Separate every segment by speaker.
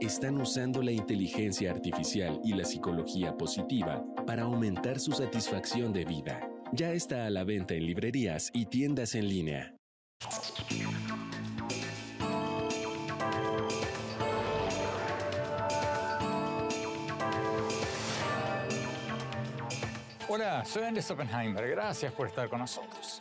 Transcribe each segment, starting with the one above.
Speaker 1: están usando la inteligencia artificial y la psicología positiva para aumentar su satisfacción de vida. Ya está a la venta en librerías y tiendas en línea.
Speaker 2: Hola, soy Andrés Oppenheimer. Gracias por estar con nosotros.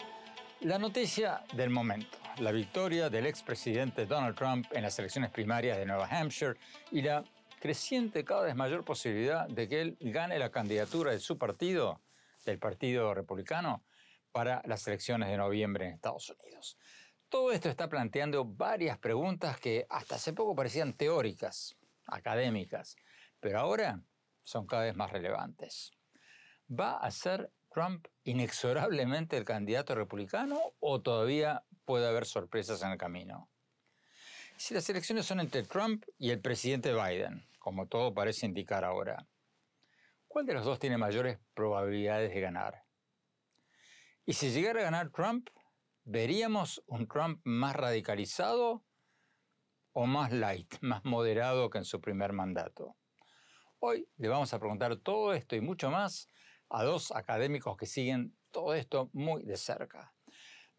Speaker 2: La noticia del momento, la victoria del expresidente Donald Trump en las elecciones primarias de Nueva Hampshire y la creciente cada vez mayor posibilidad de que él gane la candidatura de su partido, del Partido Republicano, para las elecciones de noviembre en Estados Unidos. Todo esto está planteando varias preguntas que hasta hace poco parecían teóricas, académicas, pero ahora son cada vez más relevantes. ¿Va a ser Trump inexorablemente el candidato republicano o todavía puede haber sorpresas en el camino? Si las elecciones son entre Trump y el presidente Biden, como todo parece indicar ahora, ¿cuál de los dos tiene mayores probabilidades de ganar? Y si llegara a ganar Trump, ¿veríamos un Trump más radicalizado o más light, más moderado que en su primer mandato? Hoy le vamos a preguntar todo esto y mucho más a dos académicos que siguen todo esto muy de cerca.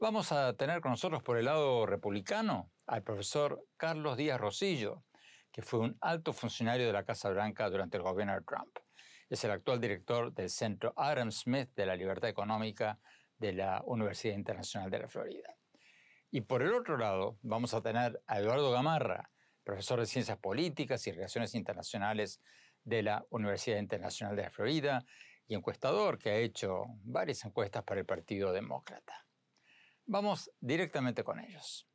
Speaker 2: Vamos a tener con nosotros por el lado republicano al profesor Carlos Díaz Rosillo, que fue un alto funcionario de la Casa Blanca durante el gobierno de Trump. Es el actual director del Centro Adam Smith de la Libertad Económica de la Universidad Internacional de la Florida. Y por el otro lado, vamos a tener a Eduardo Gamarra, profesor de Ciencias Políticas y Relaciones Internacionales de la Universidad Internacional de la Florida y encuestador que ha hecho varias encuestas para el Partido Demócrata. Vamos directamente con ellos.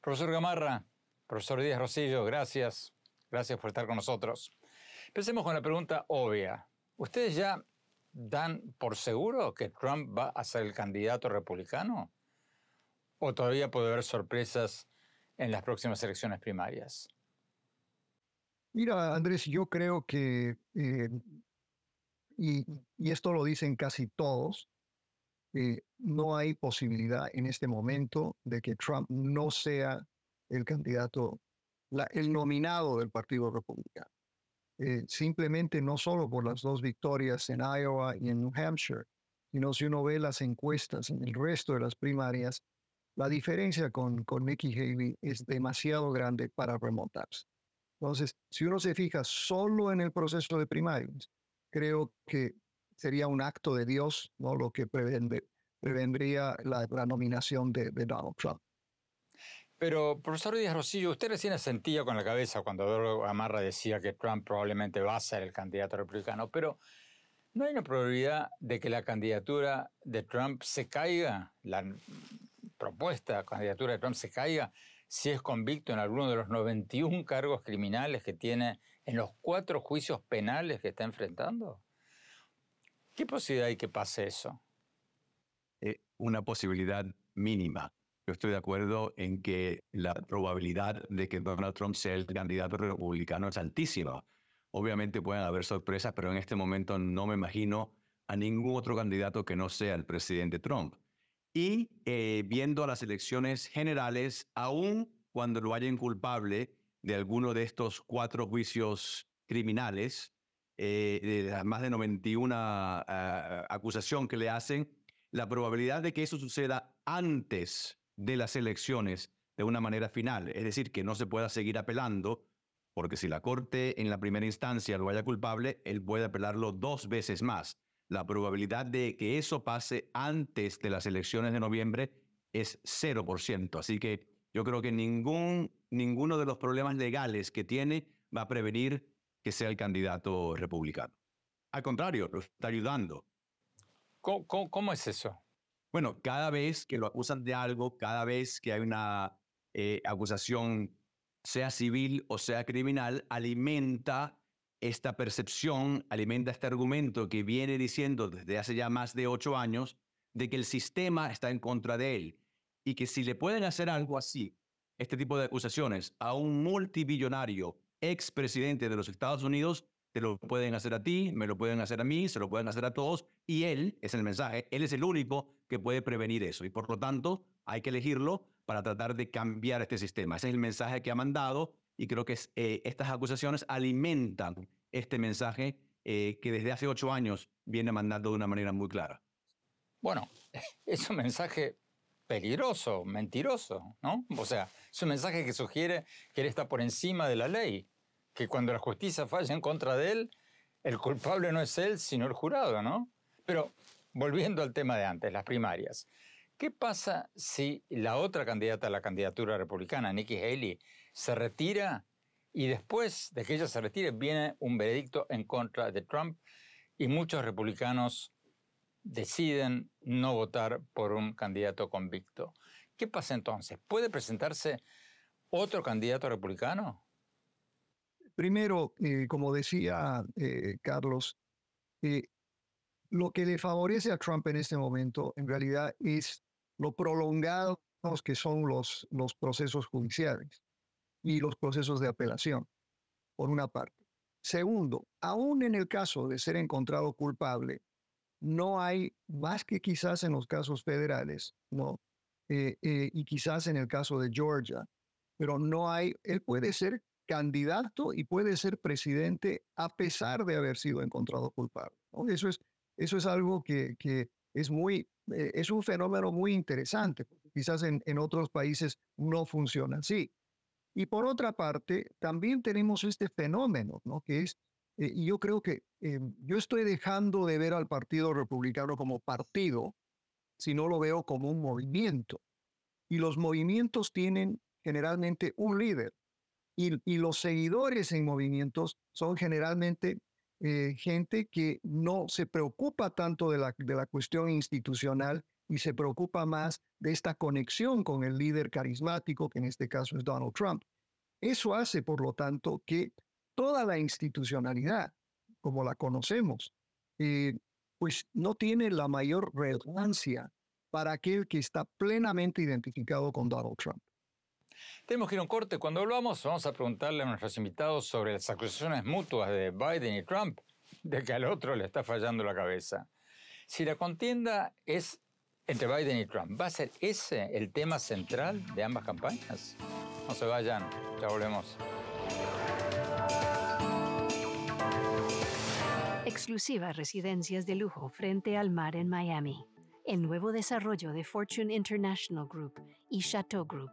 Speaker 2: Profesor Gamarra, profesor Díaz Rosillo, gracias. Gracias por estar con nosotros. Empecemos con la pregunta obvia. ¿Ustedes ya dan por seguro que Trump va a ser el candidato republicano? ¿O todavía puede haber sorpresas en las próximas elecciones primarias?
Speaker 3: Mira, Andrés, yo creo que eh, y, esto lo dicen casi todos, eh, no hay posibilidad en este momento de que Trump no sea el candidato, el nominado del Partido Republicano. Eh, simplemente no solo por las dos victorias en Iowa y en New Hampshire, sino si uno ve las encuestas en el resto de las primarias, la diferencia con, con Nikki Haley es demasiado grande para remontarse. Entonces, si uno se fija solo en el proceso de primarias, creo que sería un acto de Dios, ¿no? Lo que prevendría la, nominación de, Donald Trump.
Speaker 2: Pero, profesor Díaz Rosillo, usted recién sentía con la cabeza cuando Eduardo Amarra decía que Trump probablemente va a ser el candidato republicano, pero ¿no hay una probabilidad de que la candidatura de Trump se caiga, la propuesta candidatura de Trump se caiga si es convicto en alguno de los 91 cargos criminales que tiene en los cuatro juicios penales que está enfrentando? ¿Qué posibilidad hay que pase eso?
Speaker 4: Eh, una posibilidad mínima. yo estoy de acuerdo en que la probabilidad de que Donald Trump sea el candidato republicano es altísima. Obviamente pueden haber sorpresas, pero en este momento no me imagino a ningún otro candidato que no sea el presidente Trump. Y eh, viendo las elecciones generales, aún cuando lo hayan culpable de alguno de estos cuatro juicios criminales, eh, de más de 91 uh, acusación que le hacen, la probabilidad de que eso suceda antes de las elecciones de una manera final, es decir, que no se pueda seguir apelando, porque si la Corte en la primera instancia lo haya culpable, él puede apelarlo dos veces más. La probabilidad de que eso pase antes de las elecciones de noviembre es 0%. Así que yo creo que ningún, ninguno de los problemas legales que tiene va a prevenir que sea el candidato republicano. Al contrario, lo está ayudando.
Speaker 2: ¿Cómo, es eso?
Speaker 4: Bueno, cada vez que lo acusan de algo, cada vez que hay una eh, acusación, sea civil o sea criminal, alimenta esta percepción, alimenta este argumento que viene diciendo desde hace ya más de ocho años de que el sistema está en contra de él y que si le pueden hacer algo así, este tipo de acusaciones, a un multibillonario expresidente de los Estados Unidos, te lo pueden hacer a ti, me lo pueden hacer a mí, se lo pueden hacer a todos, y él, es el mensaje, él es el único que puede prevenir eso. Y por lo tanto, hay que elegirlo para tratar de cambiar este sistema. Ese es el mensaje que ha mandado y creo que eh, estas acusaciones alimentan este mensaje eh, que desde hace ocho años viene mandando de una manera muy clara.
Speaker 2: Bueno, es un mensaje peligroso, mentiroso, ¿no? O sea, es un mensaje que sugiere que él está por encima de la ley que cuando la justicia falla en contra de él, el culpable no es él, sino el jurado, ¿no? Pero volviendo al tema de antes, las primarias. ¿Qué pasa si la otra candidata a la candidatura republicana, Nikki Haley, se retira y después de que ella se retire viene un veredicto en contra de Trump y muchos republicanos deciden no votar por un candidato convicto? ¿Qué pasa entonces? ¿Puede presentarse otro candidato republicano?
Speaker 3: Primero, eh, como decía eh, Carlos, eh, lo que le favorece a Trump en este momento en realidad es lo prolongados que son los, los procesos judiciales y los procesos de apelación, por una parte. Segundo, aún en el caso de ser encontrado culpable, no hay más que quizás en los casos federales, ¿no? y quizás en el caso de Georgia, pero no hay, él puede ser candidato y puede ser presidente a pesar de haber sido encontrado culpable. Eso, es, eso es algo que, es, muy, eh, es un fenómeno muy interesante. Quizás en, en otros países no funciona así. Y por otra parte, también tenemos este fenómeno, ¿no? que es, eh, y yo creo que eh, yo estoy dejando de ver al Partido Republicano como partido, si no lo veo como un movimiento. Y los movimientos tienen generalmente un líder. Y, los seguidores en movimientos son generalmente eh, gente que no se preocupa tanto de la, de la cuestión institucional y se preocupa más de esta conexión con el líder carismático, que en este caso es Donald Trump. Eso hace, por lo tanto, que toda la institucionalidad, como la conocemos, eh, pues no tiene la mayor relevancia para aquel que está plenamente identificado con Donald Trump.
Speaker 2: Tenemos que ir a un corte. Cuando volvamos, vamos a preguntarle a nuestros invitados sobre las acusaciones mutuas de Biden y Trump de que al otro le está fallando la cabeza. Si la contienda es entre Biden y Trump, ¿va a ser ese el tema central de ambas campañas? No se vayan, ya volvemos.
Speaker 5: Exclusivas residencias de lujo frente al mar en Miami. El nuevo desarrollo de Fortune International Group y Chateau Group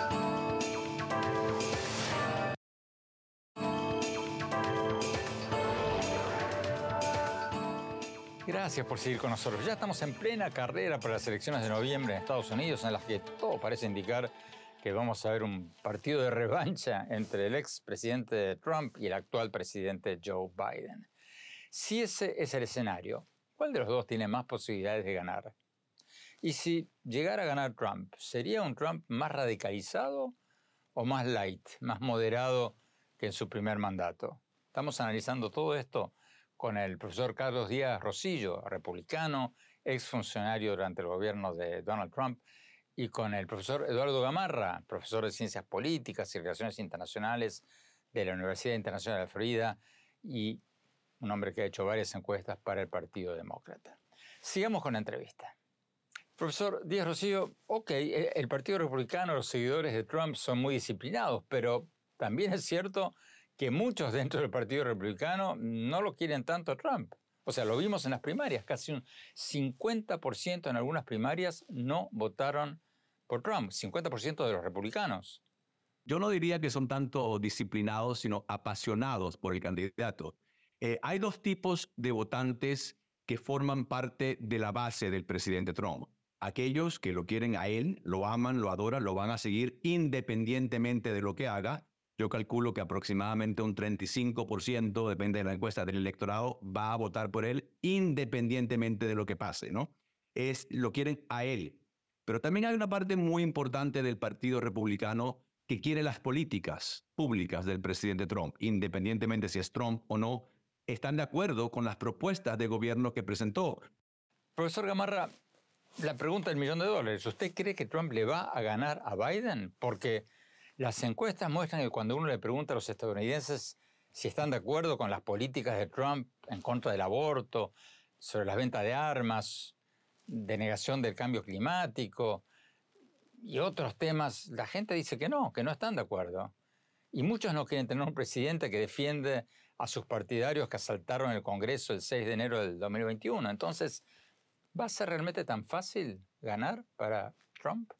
Speaker 2: Gracias por seguir con nosotros. Ya estamos en plena carrera para las elecciones de noviembre en Estados Unidos, en las que todo parece indicar que vamos a ver un partido de revancha entre el ex presidente Trump y el actual presidente Joe Biden. Si ese es el escenario, ¿cuál de los dos tiene más posibilidades de ganar? Y si llegara a ganar Trump, ¿sería un Trump más radicalizado o más light, más moderado que en su primer mandato? Estamos analizando todo esto con el profesor Carlos Díaz Rosillo, republicano, exfuncionario durante el gobierno de Donald Trump, y con el profesor Eduardo Gamarra, profesor de Ciencias Políticas y Relaciones Internacionales de la Universidad Internacional de Florida y un hombre que ha hecho varias encuestas para el Partido Demócrata. Sigamos con la entrevista. Profesor Díaz Rocío, ok, el Partido Republicano, los seguidores de Trump son muy disciplinados, pero también es cierto que muchos dentro del Partido Republicano no lo quieren tanto a Trump. O sea, lo vimos en las primarias, casi un 50% en algunas primarias no votaron por Trump, 50% de los republicanos.
Speaker 4: Yo no diría que son tanto disciplinados, sino apasionados por el candidato. Eh, hay dos tipos de votantes que forman parte de la base del presidente Trump. Aquellos que lo quieren a él, lo aman, lo adoran, lo van a seguir independientemente de lo que haga. Yo calculo que aproximadamente un 35%, depende de la encuesta del electorado, va a votar por él independientemente de lo que pase, ¿no? Es, lo quieren a él. Pero también hay una parte muy importante del Partido Republicano que quiere las políticas públicas del presidente Trump, independientemente si es Trump o no, están de acuerdo con las propuestas de gobierno que presentó.
Speaker 2: Profesor Gamarra, la pregunta del millón de dólares, ¿usted cree que Trump le va a ganar a Biden? Porque las encuestas muestran que cuando uno le pregunta a los estadounidenses si están de acuerdo con las políticas de Trump en contra del aborto, sobre las ventas de armas, de negación del cambio climático y otros temas, la gente dice que no, que no están de acuerdo. Y muchos no quieren tener un presidente que defiende a sus partidarios que asaltaron el Congreso el 6 de enero del 2021. Entonces, ¿va a ser realmente tan fácil ganar para Trump?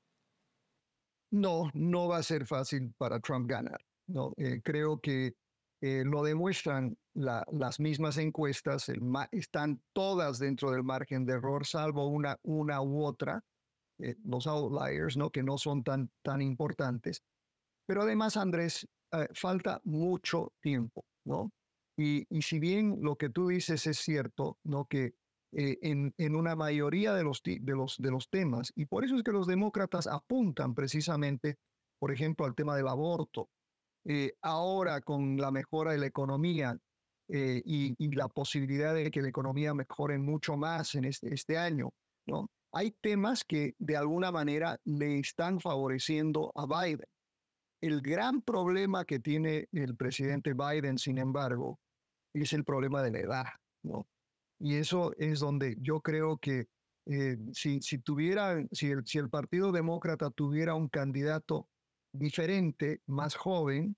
Speaker 3: No, no va a ser fácil para Trump ganar. No, eh, creo que eh, lo demuestran las mismas encuestas, están todas dentro del margen de error, salvo una, una u otra, eh, los outliers, ¿no? que no son tan, tan importantes. Pero además, Andrés, falta mucho tiempo, ¿no? Y, si bien lo que tú dices es cierto, ¿no? que eh, en, en, una mayoría de los, de, los, de los temas, y por eso es que los demócratas apuntan precisamente, por ejemplo, al tema del aborto. Eh, ahora con la mejora de la economía eh, y, y, la posibilidad de que la economía mejore mucho más en este, este año, ¿no? hay temas que de alguna manera le están favoreciendo a Biden. El gran problema que tiene el presidente Biden, sin embargo, es el problema de la edad, ¿no? Y eso es donde yo creo que eh, si, si, tuviera, si el, si el Partido Demócrata tuviera un candidato diferente, más joven,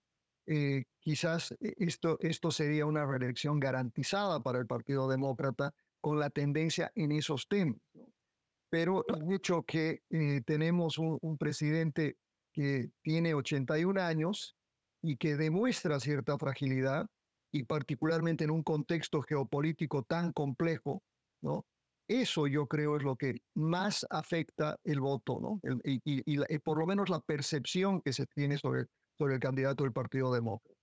Speaker 3: eh, quizás e, esto, esto sería una reelección garantizada para el Partido Demócrata con la tendencia en esos temas. Pero el hecho que eh, tenemos un, un, presidente que tiene 81 años y que demuestra cierta fragilidad, y particularmente en un contexto geopolítico tan complejo, ¿no? Eso yo creo es lo que más afecta el voto, ¿no? y, y, por lo menos la percepción que se tiene sobre, sobre el candidato del Partido Demócrata.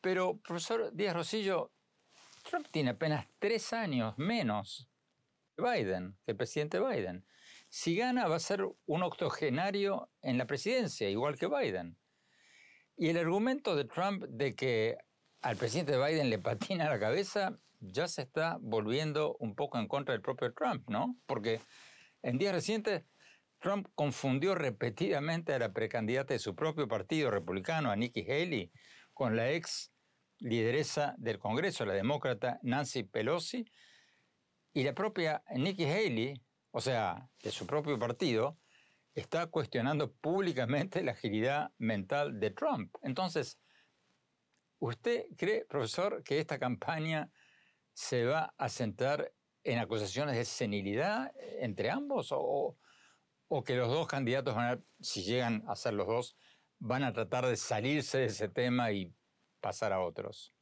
Speaker 2: Pero, profesor Díaz Rosillo, Trump tiene apenas tres años menos que Biden, que el presidente Biden. Si gana, va a ser un octogenario en la presidencia, igual que Biden. Y el argumento de Trump de que al presidente Biden le patina la cabeza, ya se está volviendo un poco en contra del propio Trump, ¿no? Porque en días recientes Trump confundió repetidamente a la precandidata de su propio partido republicano, a Nikki Haley, con la ex lideresa del Congreso, la demócrata Nancy Pelosi, y la propia Nikki Haley, o sea, de su propio partido, está cuestionando públicamente la agilidad mental de Trump. Entonces, ¿Usted cree, profesor, que esta campaña se va a centrar en acusaciones de senilidad entre ambos o, o que los dos candidatos van a, si llegan a ser los dos, van a tratar de salirse de ese tema y pasar a otros?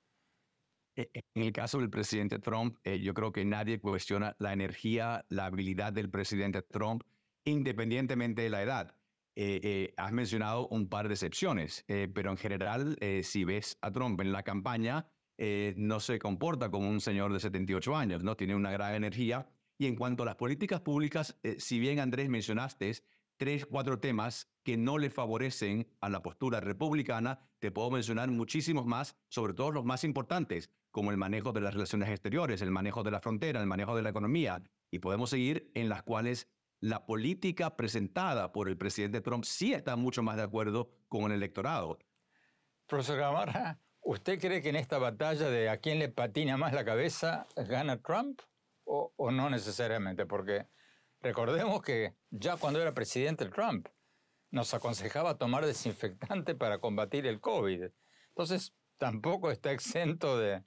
Speaker 4: E, en el caso del presidente Trump, eh, yo creo que nadie cuestiona la energía, la habilidad del presidente Trump, independientemente de la edad. Eh, eh, has mencionado un par de excepciones, eh, pero en general, si ves a Trump en la campaña, no se comporta como un señor de 78 años, ¿no? Tiene una gran energía. Y en cuanto a las políticas públicas, si bien Andrés mencionaste tres, cuatro temas que no le favorecen a la postura republicana, te puedo mencionar muchísimos más, sobre todo los más importantes, como el manejo de las relaciones exteriores, el manejo de la frontera, el manejo de la economía. Y podemos seguir en las cuales la política presentada por el presidente Trump sí está mucho más de acuerdo con el electorado.
Speaker 2: Profesor Gamarra, ¿usted cree que en esta batalla de a quién le patina más la cabeza gana Trump o, o no necesariamente? Porque recordemos que ya cuando era presidente Trump nos aconsejaba tomar desinfectante para combatir el COVID. Entonces, tampoco está exento de,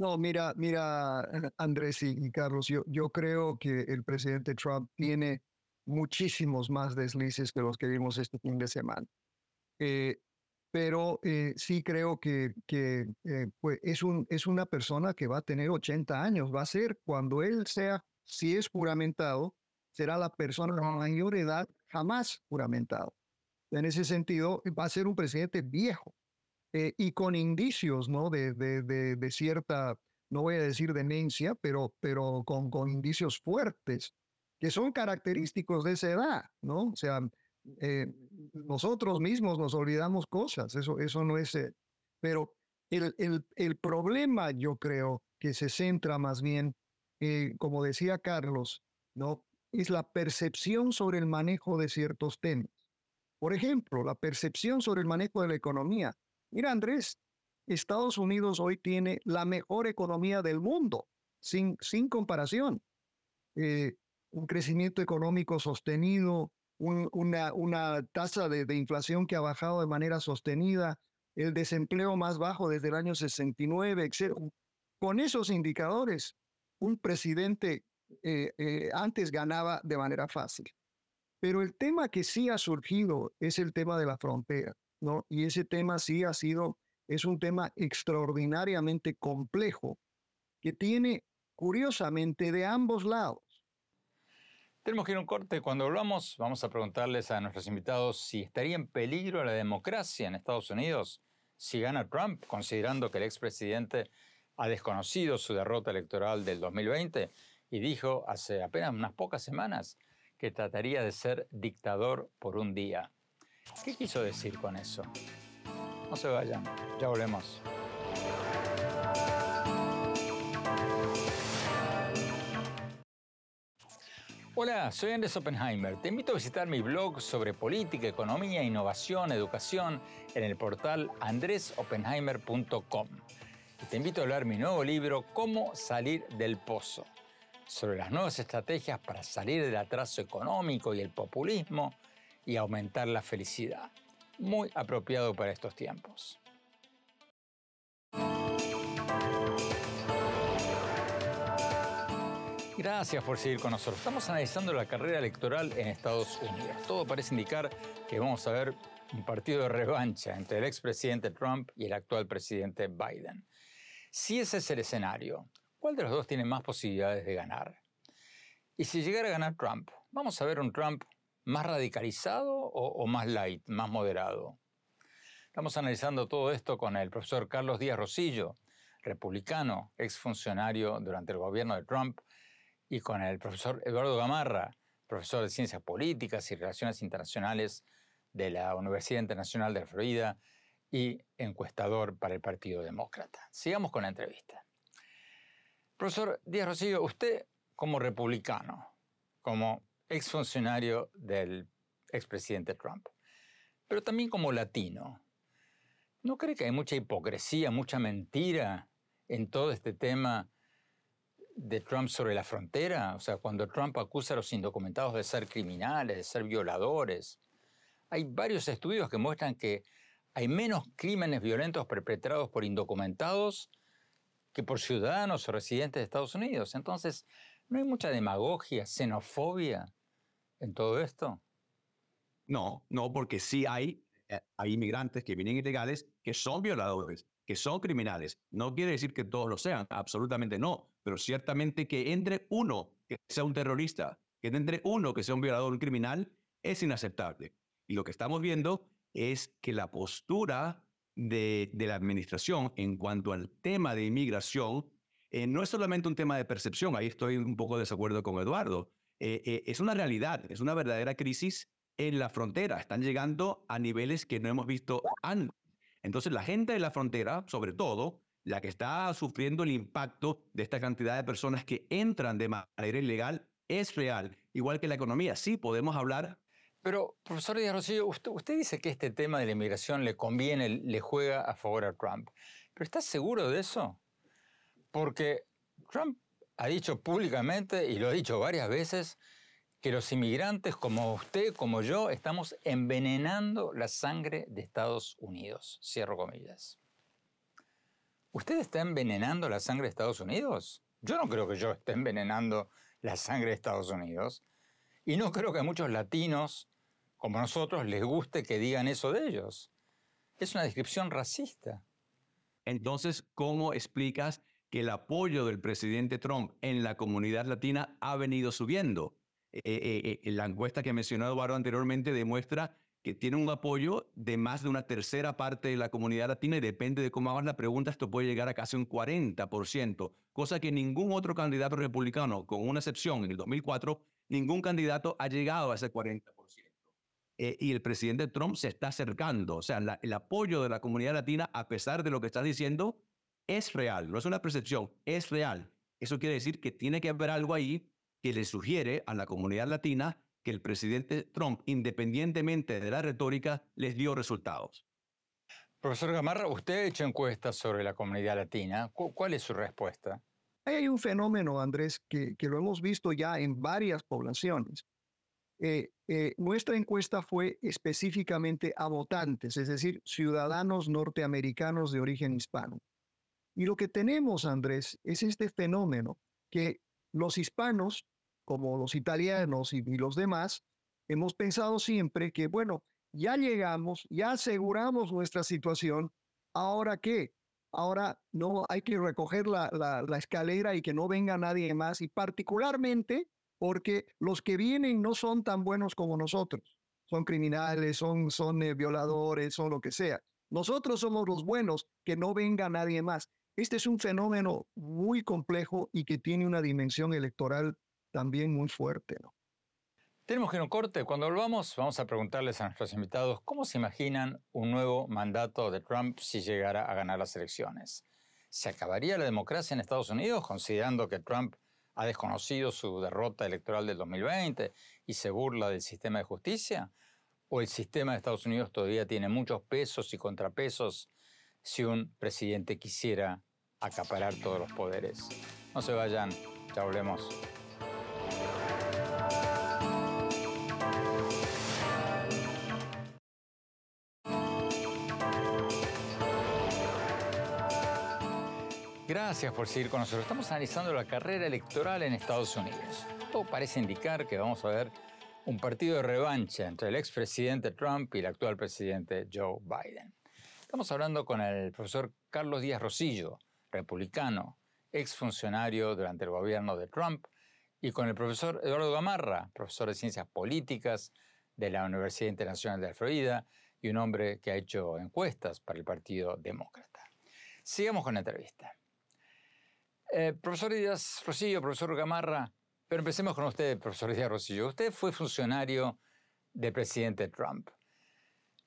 Speaker 3: no, mira, mira, Andrés y, Carlos, yo, yo creo que el presidente Trump tiene muchísimos más deslices que los que vimos este fin de semana. Eh, pero eh, sí creo que, que eh, pues es, un, es una persona que va a tener 80 años. Va a ser, cuando él sea, si es juramentado, será la persona de mayor edad jamás juramentado. En ese sentido, va a ser un presidente viejo. Eh, y con indicios ¿no? De, de, de, cierta, no voy a decir demencia, pero, pero con, con indicios fuertes que son característicos de esa edad, ¿no? O sea, eh, nosotros mismos nos olvidamos cosas, eso, eso no es... Eh, pero el, el, el, problema yo creo que se centra más bien, como decía Carlos, ¿no? Es la percepción sobre el manejo de ciertos temas. Por ejemplo, la percepción sobre el manejo de la economía. Mira, Andrés, Estados Unidos hoy tiene la mejor economía del mundo, sin, sin comparación. Eh, un crecimiento económico sostenido, una, una, tasa de, de, inflación que ha bajado de manera sostenida, el desempleo más bajo desde el año 69, etc. Con esos indicadores, un presidente eh, eh, antes ganaba de manera fácil. Pero el tema que sí ha surgido es el tema de la frontera. ¿No? Y ese tema sí ha sido, es un tema extraordinariamente complejo que tiene, curiosamente, de ambos lados.
Speaker 2: Tenemos que ir a un corte. Cuando hablamos, vamos a preguntarles a nuestros invitados si estaría en peligro la democracia en Estados Unidos si gana Trump, considerando que el expresidente ha desconocido su derrota electoral del 2020 y dijo hace apenas unas pocas semanas que trataría de ser dictador por un día. ¿Qué quiso decir con eso? No se vayan, ya volvemos. Hola, soy Andrés Oppenheimer. Te invito a visitar mi blog sobre política, economía, innovación, educación en el portal andresoppenheimer.com. Y te invito a hablar mi nuevo libro, Cómo salir del pozo, sobre las nuevas estrategias para salir del atraso económico y el populismo y aumentar la felicidad. Muy apropiado para estos tiempos. Gracias por seguir con nosotros. Estamos analizando la carrera electoral en Estados Unidos. Todo parece indicar que vamos a ver un partido de revancha entre el expresidente Trump y el actual presidente Biden. Si ese es el escenario, ¿cuál de los dos tiene más posibilidades de ganar? Y si llegara a ganar Trump, vamos a ver un Trump más radicalizado o, más light, más moderado? Estamos analizando todo esto con el profesor Carlos Díaz Rosillo, republicano, exfuncionario durante el gobierno de Trump, y con el profesor Eduardo Gamarra, profesor de Ciencias Políticas y Relaciones Internacionales de la Universidad Internacional de Florida y encuestador para el Partido Demócrata. Sigamos con la entrevista. Profesor Díaz Rosillo, usted como republicano, como exfuncionario del expresidente Trump, pero también como latino. ¿No cree que hay mucha hipocresía, mucha mentira en todo este tema de Trump sobre la frontera? O sea, cuando Trump acusa a los indocumentados de ser criminales, de ser violadores. Hay varios estudios que muestran que hay menos crímenes violentos perpetrados por indocumentados que por ciudadanos o residentes de Estados Unidos. Entonces, ¿no hay mucha demagogia, xenofobia en todo esto?
Speaker 4: No, no, porque sí hay, eh, hay inmigrantes que vienen ilegales que son violadores, que son criminales. No quiere decir que todos lo sean, absolutamente no, pero ciertamente que entre uno que sea un terrorista, que entre uno que sea un violador, un criminal, es inaceptable. Y lo que estamos viendo es que la postura de, la administración en cuanto al tema de inmigración eh, no es solamente un tema de percepción, ahí estoy un poco de desacuerdo con Eduardo, eh, eh, es una realidad, es una verdadera crisis en la frontera, están llegando a niveles que no hemos visto antes. Entonces la gente de la frontera, sobre todo, la que está sufriendo el impacto de esta cantidad de personas que entran de manera ilegal, es real, igual que la economía. Sí, podemos hablar
Speaker 2: pero, profesor Díaz Rosillo, usted, dice que este tema de la inmigración le conviene, le juega a favor a Trump. ¿Pero está seguro de eso? Porque Trump ha dicho públicamente, y lo ha dicho varias veces, que los inmigrantes como usted, como yo, estamos envenenando la sangre de Estados Unidos. Cierro comillas. ¿Usted está envenenando la sangre de Estados Unidos? Yo no creo que yo esté envenenando la sangre de Estados Unidos. Y no creo que a muchos latinos como nosotros les guste que digan eso de ellos. Es una descripción racista.
Speaker 4: Entonces, ¿cómo explicas que el apoyo del presidente Trump en la comunidad latina ha venido subiendo? Eh, eh, eh, la encuesta que mencionó Eduardo anteriormente demuestra que tiene un apoyo de más de una tercera parte de la comunidad latina y depende de cómo hagas la pregunta, esto puede llegar a casi un 40%, cosa que ningún otro candidato republicano, con una excepción en el 2004, ningún candidato ha llegado a ese 40%. Eh, y el presidente Trump se está acercando. O sea, el apoyo de la comunidad latina, a pesar de lo que está diciendo, es real. No es una percepción, es real. Eso quiere decir que tiene que haber algo ahí que le sugiere a la comunidad latina que el presidente Trump, independientemente de la retórica, les dio resultados.
Speaker 2: Profesor Gamarra, usted ha hecho encuestas sobre la comunidad latina. ¿Cuál es su respuesta?
Speaker 3: Hay un fenómeno, Andrés, que, que lo hemos visto ya en varias poblaciones. Eh, eh, nuestra encuesta fue específicamente a votantes, es decir, ciudadanos norteamericanos de origen hispano. Y lo que tenemos, Andrés, es este fenómeno que los hispanos, como los italianos y, los demás, hemos pensado siempre que, bueno, ya llegamos, ya aseguramos nuestra situación, ¿ahora qué? Ahora no hay que recoger la, la escalera y que no venga nadie más, y particularmente porque los que vienen no son tan buenos como nosotros. Son criminales, son, son eh, violadores, son lo que sea. Nosotros somos los buenos, que no venga nadie más. Este es un fenómeno muy complejo y que tiene una dimensión electoral también muy fuerte.
Speaker 2: Tenemos que ir a un corte. Cuando volvamos, vamos a preguntarles a nuestros invitados cómo se imaginan un nuevo mandato de Trump si llegara a ganar las elecciones. ¿Se acabaría la democracia en Estados Unidos, considerando que Trump ha desconocido su derrota electoral del 2020 y se burla del sistema de justicia? ¿O el sistema de Estados Unidos todavía tiene muchos pesos y contrapesos si un presidente quisiera acaparar todos los poderes? No se vayan, ya volvemos. Gracias por seguir con nosotros. Estamos analizando la carrera electoral en Estados Unidos. Todo parece indicar que vamos a ver un partido de revancha entre el expresidente Trump y el actual presidente Joe Biden. Estamos hablando con el profesor Carlos Díaz Rosillo, republicano, exfuncionario durante el gobierno de Trump, y con el profesor Eduardo Gamarra, profesor de Ciencias Políticas de la Universidad Internacional de la Florida y un hombre que ha hecho encuestas para el Partido Demócrata. Sigamos con la entrevista. Eh, profesor Díaz Rosillo, profesor Gamarra, pero empecemos con usted, profesor Díaz Rosillo. Usted fue funcionario del presidente Trump.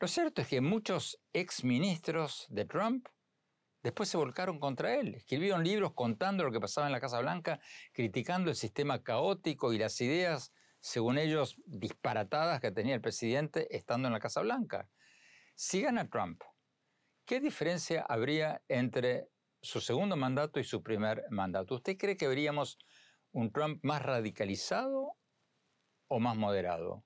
Speaker 2: Lo cierto es que muchos exministros de Trump después se volcaron contra él. Escribieron libros contando lo que pasaba en la Casa Blanca, criticando el sistema caótico y las ideas, según ellos, disparatadas que tenía el presidente estando en la Casa Blanca. Si gana Trump, ¿qué diferencia habría entre su segundo mandato y su primer mandato. ¿Usted cree que veríamos un Trump más radicalizado o más moderado?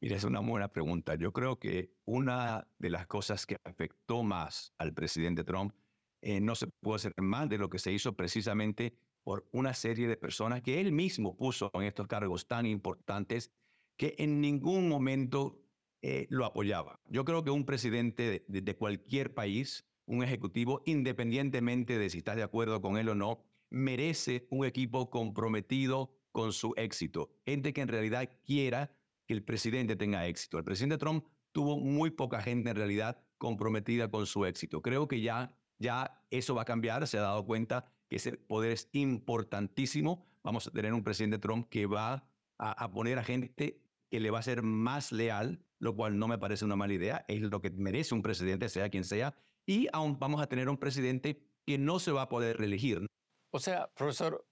Speaker 4: Mira, es una buena pregunta. Yo creo que una de las cosas que afectó más al presidente Trump eh, no se puede hacer más de lo que se hizo precisamente por una serie de personas que él mismo puso en estos cargos tan importantes que en ningún momento eh, lo apoyaba. Yo creo que un presidente de cualquier país un ejecutivo, independientemente de si estás de acuerdo con él o no, merece un equipo comprometido con su éxito. Gente que en realidad quiera que el presidente tenga éxito. El presidente Trump tuvo muy poca gente en realidad comprometida con su éxito. Creo que ya, ya eso va a cambiar, se ha dado cuenta que ese poder es importantísimo. Vamos a tener un presidente Trump que va a, poner a gente que le va a ser más leal, lo cual no me parece una mala idea, es lo que merece un presidente, sea quien sea, y aún vamos a tener un presidente que no se va a poder reelegir.
Speaker 2: O sea, profesor,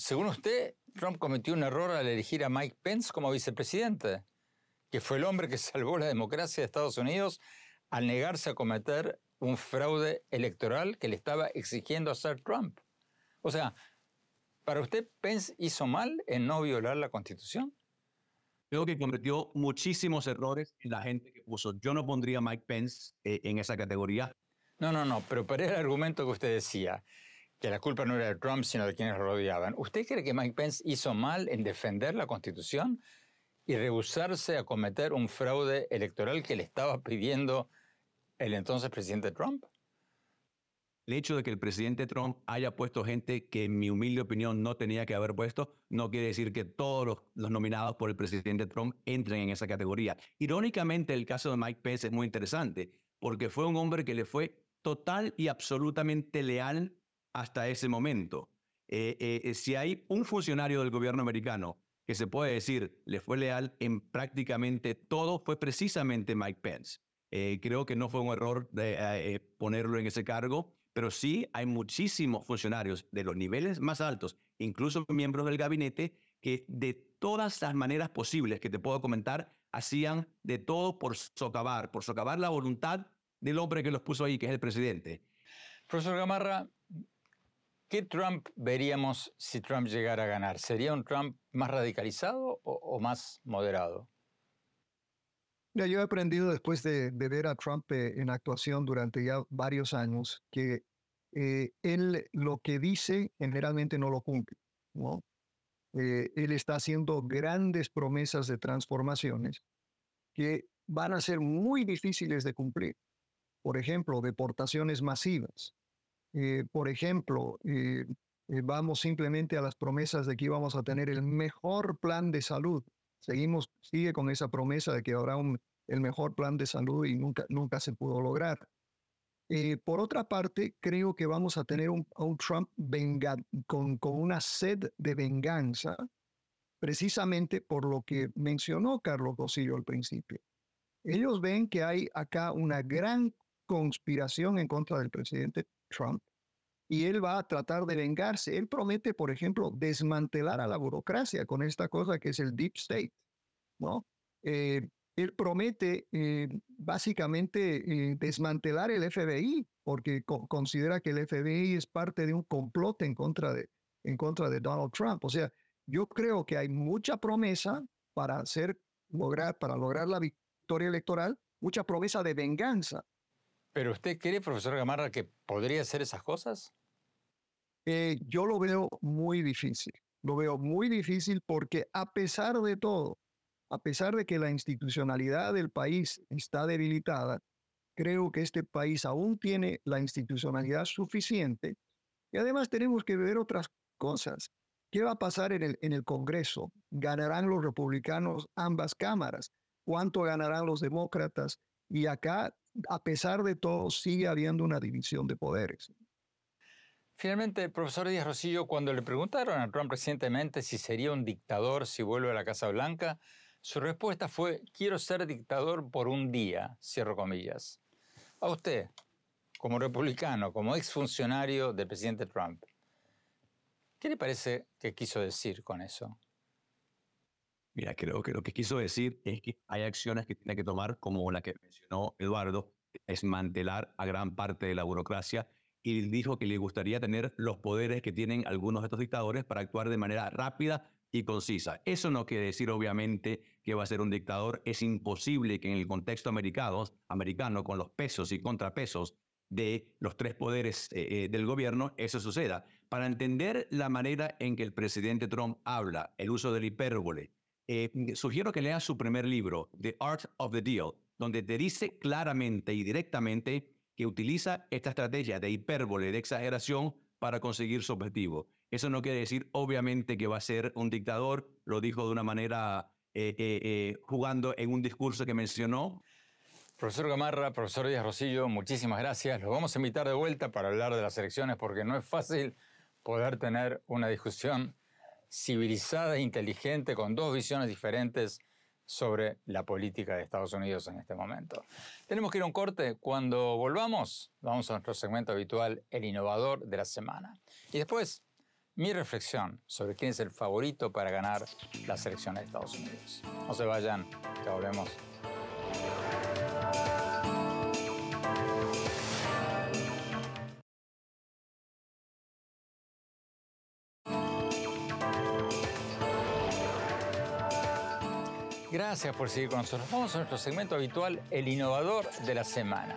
Speaker 2: según usted, Trump cometió un error al elegir a Mike Pence como vicepresidente, que fue el hombre que salvó la democracia de Estados Unidos al negarse a cometer un fraude electoral que le estaba exigiendo hacer Trump. O sea, ¿para usted Pence hizo mal en no violar la Constitución?
Speaker 4: Creo que cometió muchísimos errores en la gente que puso. Yo no pondría a Mike Pence eh, en esa categoría.
Speaker 2: No, no, no, pero para el argumento que usted decía, que la culpa no era de Trump, sino de quienes lo rodeaban, ¿usted cree que Mike Pence hizo mal en defender la Constitución y rehusarse a cometer un fraude electoral que le estaba pidiendo el entonces presidente Trump?
Speaker 4: El hecho de que el presidente Trump haya puesto gente que en mi humilde opinión no tenía que haber puesto, no quiere decir que todos los, nominados por el presidente Trump entren en esa categoría. Irónicamente, el caso de Mike Pence es muy interesante, porque fue un hombre que le fue total y absolutamente leal hasta ese momento. Eh, eh, eh, si hay un funcionario del gobierno americano que se puede decir le fue leal en prácticamente todo, fue precisamente Mike Pence. creo que no fue un error ponerlo en ese cargo, pero sí hay muchísimos funcionarios de los niveles más altos, incluso miembros del gabinete, que de todas las maneras posibles que te puedo comentar, hacían de todo por socavar, por socavar la voluntad del hombre que los puso ahí, que es el presidente.
Speaker 2: Profesor Gamarra, ¿qué Trump veríamos si Trump llegara a ganar? ¿Sería un Trump más radicalizado o, más moderado?
Speaker 3: yo he aprendido después de, ver a Trump eh, en actuación durante ya varios años que eh, él lo que dice generalmente no lo cumple. ¿no? Eh, él está haciendo grandes promesas de transformaciones que van a ser muy difíciles de cumplir por ejemplo, deportaciones masivas. Eh, por ejemplo, eh, eh, vamos simplemente a las promesas de que íbamos a tener el mejor plan de salud. Seguimos, sigue con esa promesa de que habrá el mejor plan de salud y nunca, nunca se pudo lograr. por otra parte, creo que vamos a tener un, Trump venga, con, con una sed de venganza, precisamente por lo que mencionó Carlos Rosillo al principio. Ellos ven que hay acá una gran conspiración en contra del presidente Trump y él va a tratar de vengarse. Él promete, por ejemplo, desmantelar a la burocracia con esta cosa que es el deep state, ¿no? Eh, él promete eh, básicamente eh, desmantelar el FBI porque considera que el FBI es parte de un complot en contra de, en contra de Donald Trump. O sea, yo creo que hay mucha promesa para hacer lograr para lograr la victoria electoral, mucha promesa de venganza,
Speaker 2: ¿Pero usted cree, profesor Gamarra, que podría hacer esas cosas?
Speaker 3: Eh, yo lo veo muy difícil. Lo veo muy difícil porque a pesar de todo, a pesar de que la institucionalidad del país está debilitada, creo que este país aún tiene la institucionalidad suficiente y además tenemos que ver otras cosas. ¿Qué va a pasar en el, en el Congreso? ¿Ganarán los republicanos ambas cámaras? ¿Cuánto ganarán los demócratas? Y acá a pesar de todo, sigue habiendo una división de poderes.
Speaker 2: Finalmente, profesor Díaz Rosillo, cuando le preguntaron a Trump recientemente si sería un dictador si vuelve a la Casa Blanca, su respuesta fue, quiero ser dictador por un día, cierro comillas. A usted, como republicano, como exfuncionario del presidente Trump, ¿qué le parece que quiso decir con eso?
Speaker 4: Mira, creo que lo que quiso decir es que hay acciones que tiene que tomar, como la que mencionó Eduardo, desmantelar a gran parte de la burocracia y dijo que le gustaría tener los poderes que tienen algunos de estos dictadores para actuar de manera rápida y concisa. Eso no quiere decir obviamente que va a ser un dictador. Es imposible que en el contexto americano, americano con los pesos y contrapesos de los tres poderes eh, eh, del gobierno, eso suceda. Para entender la manera en que el presidente Trump habla, el uso del hipérbole, eh, sugiero que leas su primer libro, The Art of the Deal, donde te dice claramente y directamente que utiliza esta estrategia de hipérbole, de exageración, para conseguir su objetivo. Eso no quiere decir, obviamente, que va a ser un dictador, lo dijo de una manera eh, eh, jugando en un discurso que mencionó.
Speaker 2: Profesor Gamarra, profesor Díaz Rosillo, muchísimas gracias. Los vamos a invitar de vuelta para hablar de las elecciones porque no es fácil poder tener una discusión civilizada e inteligente con dos visiones diferentes sobre la política de Estados Unidos en este momento. Tenemos que ir a un corte. Cuando volvamos, vamos a nuestro segmento habitual, el innovador de la semana. Y después, mi reflexión sobre quién es el favorito para ganar las elecciones de Estados Unidos. No se vayan, ya volvemos. Gracias por seguir con nosotros. Vamos a nuestro segmento habitual, el innovador de la semana.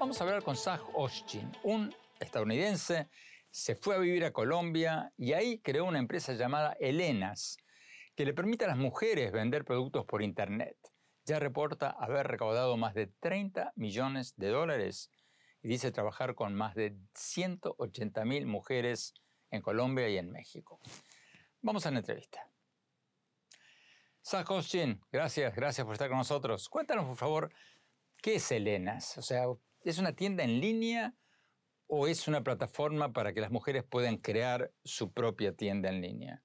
Speaker 2: Vamos a hablar con Zach Oshin, un estadounidense, se fue a vivir a Colombia y ahí creó una empresa llamada Elenas, que le permite a las mujeres vender productos por Internet. Ya reporta haber recaudado más de 30 millones de dólares y dice trabajar con más de 180 mil mujeres en Colombia y en México. Vamos a la entrevista. Sakoshin, gracias, gracias por estar con nosotros. Cuéntanos, por favor, ¿qué es Elenas? O sea, ¿es una tienda en línea o es una plataforma para que las mujeres puedan crear su propia tienda en línea?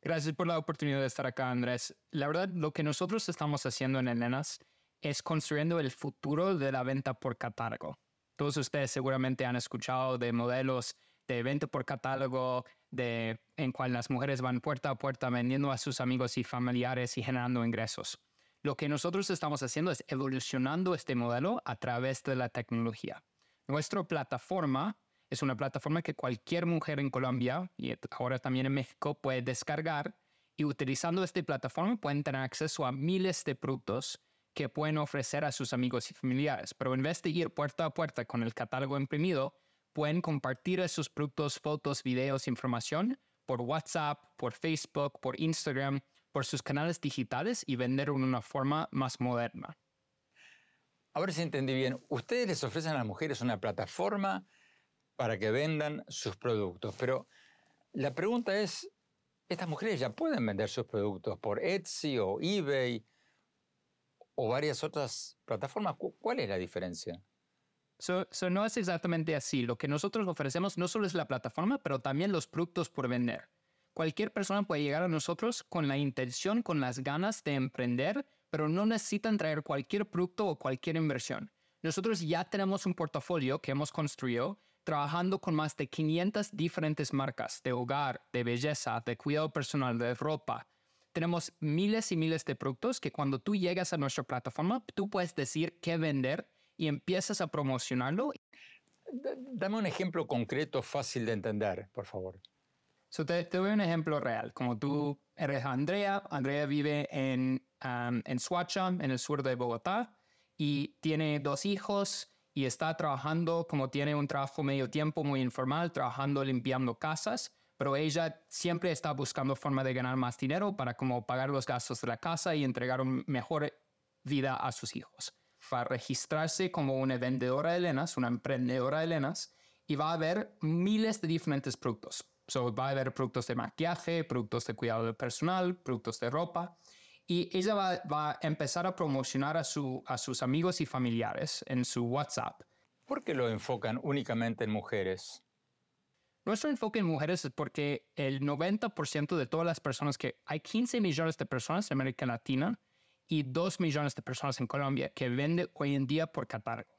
Speaker 6: Gracias por la oportunidad de estar acá, Andrés. La verdad, lo que nosotros estamos haciendo en Elenas es construyendo el futuro de la venta por catálogo. Todos ustedes seguramente han escuchado de modelos de venta por catálogo, en cual las mujeres van puerta a puerta vendiendo a sus amigos y familiares y generando ingresos. Lo que nosotros estamos haciendo es evolucionando este modelo a través de la tecnología. Nuestra plataforma es una plataforma que cualquier mujer en Colombia y ahora también en México puede descargar y utilizando esta plataforma pueden tener acceso a miles de productos que pueden ofrecer a sus amigos y familiares. Pero en vez de ir puerta a puerta con el catálogo imprimido, pueden compartir esos productos, fotos, videos, información por WhatsApp, por Facebook, por Instagram, por sus canales digitales y vender en una forma más moderna.
Speaker 2: A ver si entendí bien. Ustedes les ofrecen a las mujeres una plataforma para que vendan sus productos, pero la pregunta es, ¿estas mujeres ya pueden vender sus productos por Etsy o eBay o varias otras plataformas? ¿Cuál es la diferencia?
Speaker 6: So, no es exactamente así. Lo que nosotros ofrecemos no solo es la plataforma, pero también los productos por vender. Cualquier persona puede llegar a nosotros con la intención, con las ganas de emprender, pero no necesitan traer cualquier producto o cualquier inversión. Nosotros ya tenemos un portafolio que hemos construido trabajando con más de 500 diferentes marcas de hogar, de belleza, de cuidado personal, de ropa. Tenemos miles y miles de productos que cuando tú llegas a nuestra plataforma, tú puedes decir qué vender y empiezas a promocionarlo.
Speaker 2: Dame un ejemplo concreto, fácil de entender, por favor.
Speaker 6: te, doy un ejemplo real. Como tú eres Andrea, Andrea vive en, um, en Suacha, en el sur de Bogotá, y tiene dos hijos y está trabajando, como tiene un trabajo medio tiempo muy informal, trabajando limpiando casas, pero ella siempre está buscando forma de ganar más dinero para como pagar los gastos de la casa y entregar una mejor vida a sus hijos va a registrarse como una vendedora de lenas, una emprendedora de lenas, y va a haber miles de diferentes productos. So, va a haber productos de maquillaje, productos de cuidado personal, productos de ropa. Y ella va, va, a empezar a promocionar a, su, a sus amigos y familiares en su WhatsApp.
Speaker 2: ¿Por qué lo enfocan únicamente en mujeres?
Speaker 6: Nuestro enfoque en mujeres es porque el 90% de todas las personas que hay 15 millones de personas en América Latina y 2 millones de personas en Colombia que venden hoy en día por catálogo.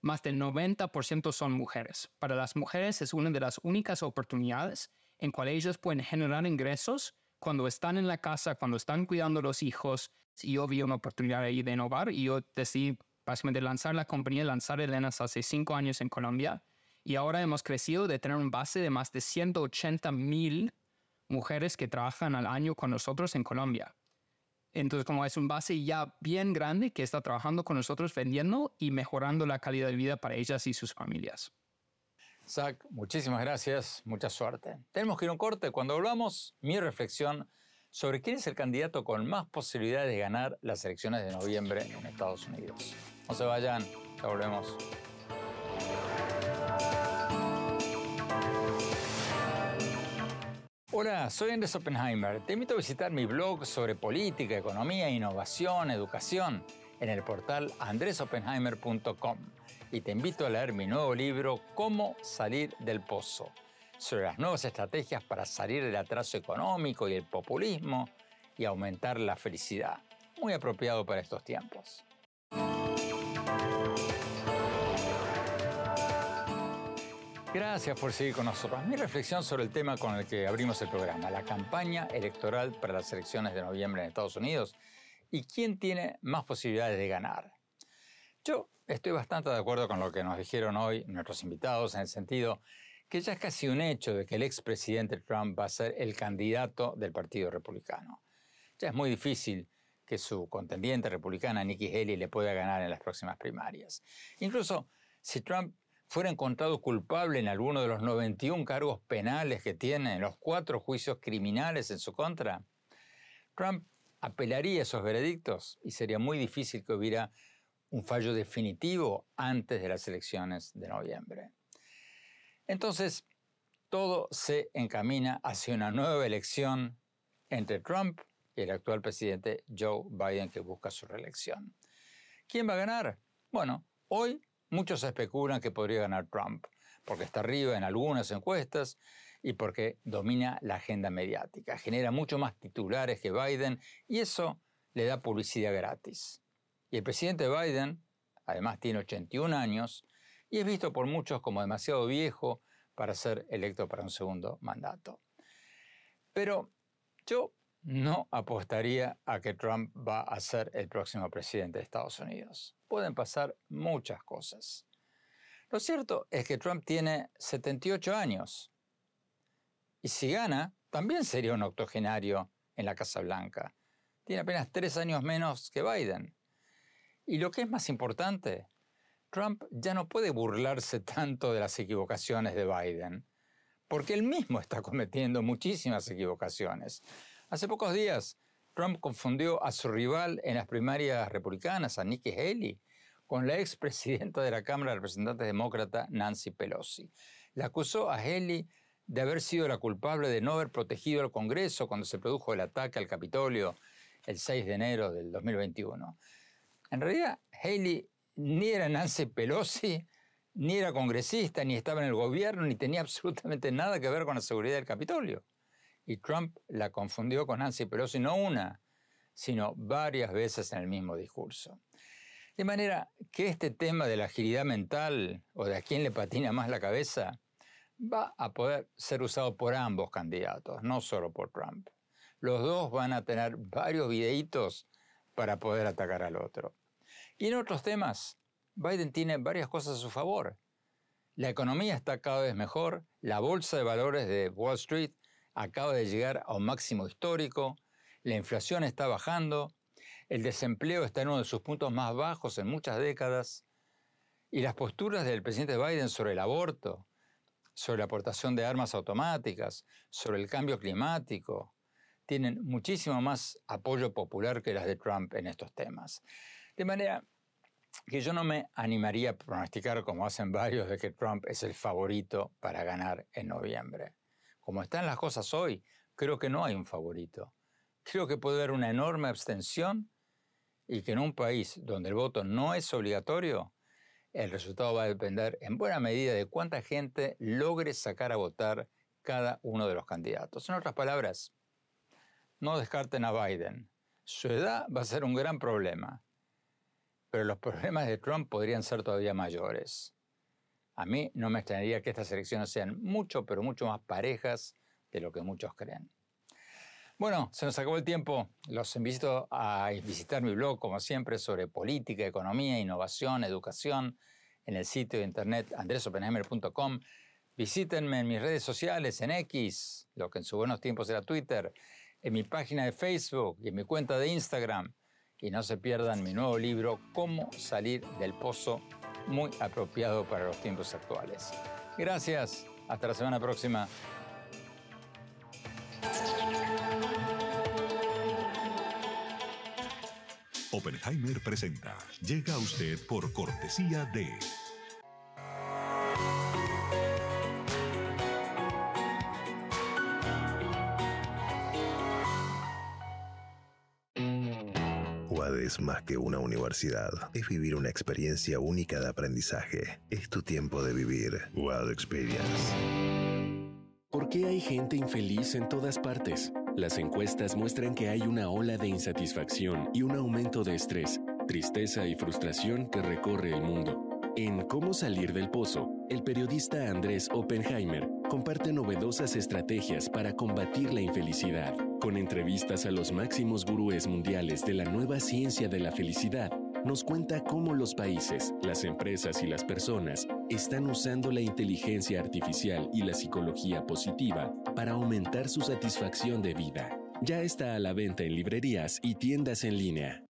Speaker 6: Más del 90% son mujeres. Para las mujeres es una de las únicas oportunidades en cual ellas pueden generar ingresos cuando están en la casa, cuando están cuidando a los hijos. Yo vi una oportunidad ahí de innovar y yo decidí básicamente lanzar la compañía, lanzar Elenas hace cinco años en Colombia. Y ahora hemos crecido de tener un base de más de 180 mil mujeres que trabajan al año con nosotros en Colombia. Entonces, como es un base ya bien grande que está trabajando con nosotros vendiendo y mejorando la calidad de vida para ellas y sus familias.
Speaker 2: Zach, muchísimas gracias, mucha suerte. Tenemos que ir a un corte. Cuando volvamos, mi reflexión sobre quién es el candidato con más posibilidades de ganar las elecciones de noviembre en Estados Unidos. No se vayan, ya volvemos. Hola, soy Andrés Oppenheimer. Te invito a visitar mi blog sobre política, economía, innovación, educación. en el portal andresopenheimer.com y te invito a leer mi nuevo libro Cómo salir del pozo, sobre las nuevas estrategias para salir del atraso económico y el populismo y aumentar la felicidad, muy apropiado para estos tiempos. Gracias por seguir con nosotros. Mi reflexión sobre el tema con el que abrimos el programa, la campaña electoral para las elecciones de noviembre en Estados Unidos y quién tiene más posibilidades de ganar. Yo estoy bastante de acuerdo con lo que nos dijeron hoy nuestros invitados en el sentido que ya es casi un hecho de que el expresidente Trump va a ser el candidato del Partido Republicano. Ya es muy difícil que su contendiente republicana Nikki Haley le pueda ganar en las próximas primarias. Incluso si Trump fuera encontrado culpable en alguno de los 91 cargos penales que tiene, en los cuatro juicios criminales en su contra, Trump apelaría esos veredictos y sería muy difícil que hubiera un fallo definitivo antes de las elecciones de noviembre. Entonces, todo se encamina hacia una nueva elección entre Trump y el actual presidente Joe Biden que busca su reelección. ¿Quién va a ganar? Bueno, hoy Muchos especulan que podría ganar Trump, porque está arriba en algunas encuestas y porque domina la agenda mediática. Genera mucho más titulares que Biden y eso le da publicidad gratis. Y el presidente Biden, además, tiene 81 años y es visto por muchos como demasiado viejo para ser electo para un segundo mandato. Pero yo no apostaría a que Trump va a ser el próximo presidente de Estados Unidos. Pueden pasar muchas cosas. Lo cierto es que Trump tiene 78 años. Y si gana, también sería un octogenario en la Casa Blanca. Tiene apenas tres años menos que Biden. Y lo que es más importante, Trump ya no puede burlarse tanto de las equivocaciones de Biden, porque él mismo está cometiendo muchísimas equivocaciones. Hace pocos días, Trump confundió a su rival en las primarias republicanas, a Nikki Haley, con la expresidenta de la Cámara de Representantes Demócrata, Nancy Pelosi. Le acusó a Haley de haber sido la culpable de no haber protegido al Congreso cuando se produjo el ataque al Capitolio el 6 de enero del 2021. En realidad, Haley ni era Nancy Pelosi, ni era congresista, ni estaba en el gobierno, ni tenía absolutamente nada que ver con la seguridad del Capitolio y Trump la confundió con Nancy Pelosi no una, sino varias veces en el mismo discurso. De manera que este tema de la agilidad mental o de a quién le patina más la cabeza va a poder ser usado por ambos candidatos, no solo por Trump. Los dos van a tener varios videitos para poder atacar al otro. Y en otros temas, Biden tiene varias cosas a su favor. La economía está cada vez mejor, la bolsa de valores de Wall Street acaba de llegar a un máximo histórico, la inflación está bajando, el desempleo está en uno de sus puntos más bajos en muchas décadas, y las posturas del presidente Biden sobre el aborto, sobre la aportación de armas automáticas, sobre el cambio climático, tienen muchísimo más apoyo popular que las de Trump en estos temas. De manera que yo no me animaría a pronosticar, como hacen varios, de que Trump es el favorito para ganar en noviembre. Como están las cosas hoy, creo que no hay un favorito. Creo que puede haber una enorme abstención y que en un país donde el voto no es obligatorio, el resultado va a depender en buena medida de cuánta gente logre sacar a votar cada uno de los candidatos. En otras palabras, no descarten a Biden. Su edad va a ser un gran problema, pero los problemas de Trump podrían ser todavía mayores. A mí no me extrañaría que estas elecciones sean mucho, pero mucho más parejas de lo que muchos creen. Bueno, se nos acabó el tiempo. Los invito a visitar mi blog, como siempre, sobre política, economía, innovación, educación, en el sitio de internet andresopenheimer.com. Visítenme en mis redes sociales, en X, lo que en sus buenos tiempos era Twitter, en mi página de Facebook y en mi cuenta de Instagram. Y no se pierdan mi nuevo libro, Cómo salir del pozo muy apropiado para los tiempos actuales. Gracias, hasta la semana próxima.
Speaker 7: Oppenheimer presenta. Llega a usted por cortesía de...
Speaker 8: más que una universidad, es vivir una experiencia única de aprendizaje. Es tu tiempo de vivir. WAD Experience.
Speaker 1: ¿Por qué hay gente infeliz en todas partes? Las encuestas muestran que hay una ola de insatisfacción y un aumento de estrés, tristeza y frustración que recorre el mundo. En Cómo salir del pozo, el periodista Andrés Oppenheimer comparte novedosas estrategias para combatir la infelicidad, con entrevistas a los máximos gurúes mundiales de la nueva ciencia de la felicidad. Nos cuenta cómo los países, las empresas y las personas están usando la inteligencia artificial y la psicología positiva para aumentar su satisfacción de vida. Ya está a la venta en librerías y tiendas en línea.